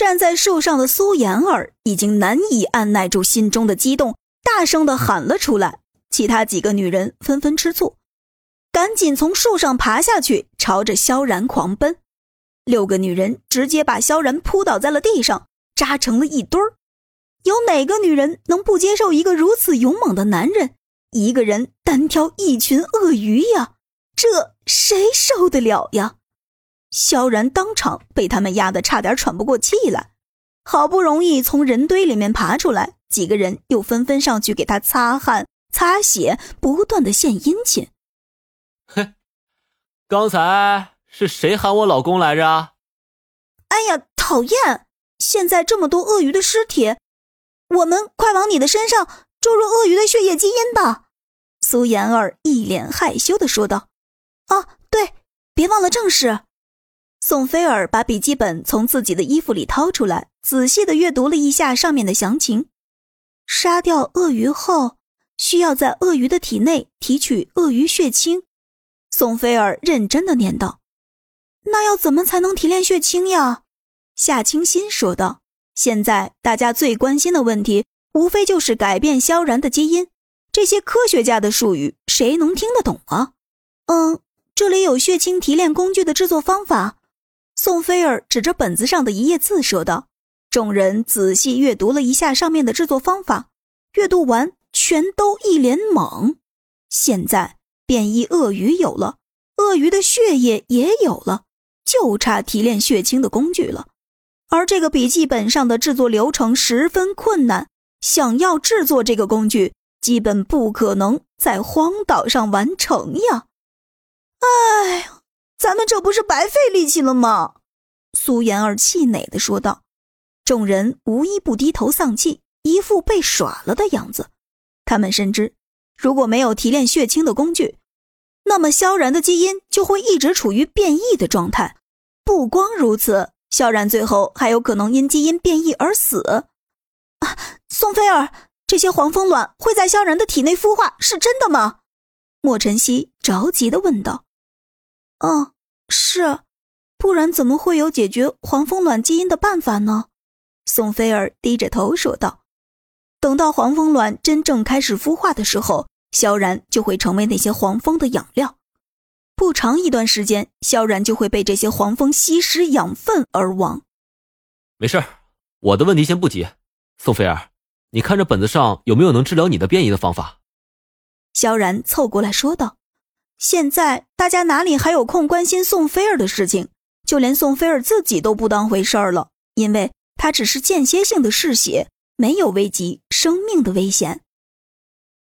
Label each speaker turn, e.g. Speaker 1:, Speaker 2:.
Speaker 1: 站在树上的苏妍儿已经难以按耐住心中的激动，大声的喊了出来。其他几个女人纷纷吃醋，赶紧从树上爬下去，朝着萧然狂奔。六个女人直接把萧然扑倒在了地上，扎成了一堆儿。有哪个女人能不接受一个如此勇猛的男人一个人单挑一群鳄鱼呀？这谁受得了呀？萧然当场被他们压得差点喘不过气来，好不容易从人堆里面爬出来，几个人又纷纷上去给他擦汗、擦血，不断的献殷勤。
Speaker 2: 哼，刚才是谁喊我老公来着？
Speaker 1: 哎呀，讨厌！现在这么多鳄鱼的尸体，我们快往你的身上注入鳄鱼的血液基因吧！苏妍儿一脸害羞的说道。哦，对，别忘了正事。宋菲尔把笔记本从自己的衣服里掏出来，仔细的阅读了一下上面的详情。杀掉鳄鱼后，需要在鳄鱼的体内提取鳄鱼血清。宋菲尔认真的念道：“那要怎么才能提炼血清呀？”夏清新说道：“现在大家最关心的问题，无非就是改变萧然的基因。这些科学家的术语，谁能听得懂啊？”嗯，这里有血清提炼工具的制作方法。宋菲尔指着本子上的一页字说道：“众人仔细阅读了一下上面的制作方法，阅读完全都一脸懵。现在变异鳄鱼有了，鳄鱼的血液也有了，就差提炼血清的工具了。而这个笔记本上的制作流程十分困难，想要制作这个工具，基本不可能在荒岛上完成呀。哎。”咱们这不是白费力气了吗？苏妍儿气馁的说道。众人无一不低头丧气，一副被耍了的样子。他们深知，如果没有提炼血清的工具，那么萧然的基因就会一直处于变异的状态。不光如此，萧然最后还有可能因基因变异而死。啊，宋菲儿，这些黄蜂卵会在萧然的体内孵化，是真的吗？莫晨曦着急的问道。嗯，是，不然怎么会有解决黄蜂卵基因的办法呢？宋菲儿低着头说道：“等到黄蜂卵真正开始孵化的时候，萧然就会成为那些黄蜂的养料。不长一段时间，萧然就会被这些黄蜂吸食养分而亡。”
Speaker 2: 没事我的问题先不急。宋菲儿，你看这本子上有没有能治疗你的变异的方法？
Speaker 1: 萧然凑过来说道。现在大家哪里还有空关心宋菲儿的事情？就连宋菲儿自己都不当回事儿了，因为她只是间歇性的嗜血，没有危及生命的危险。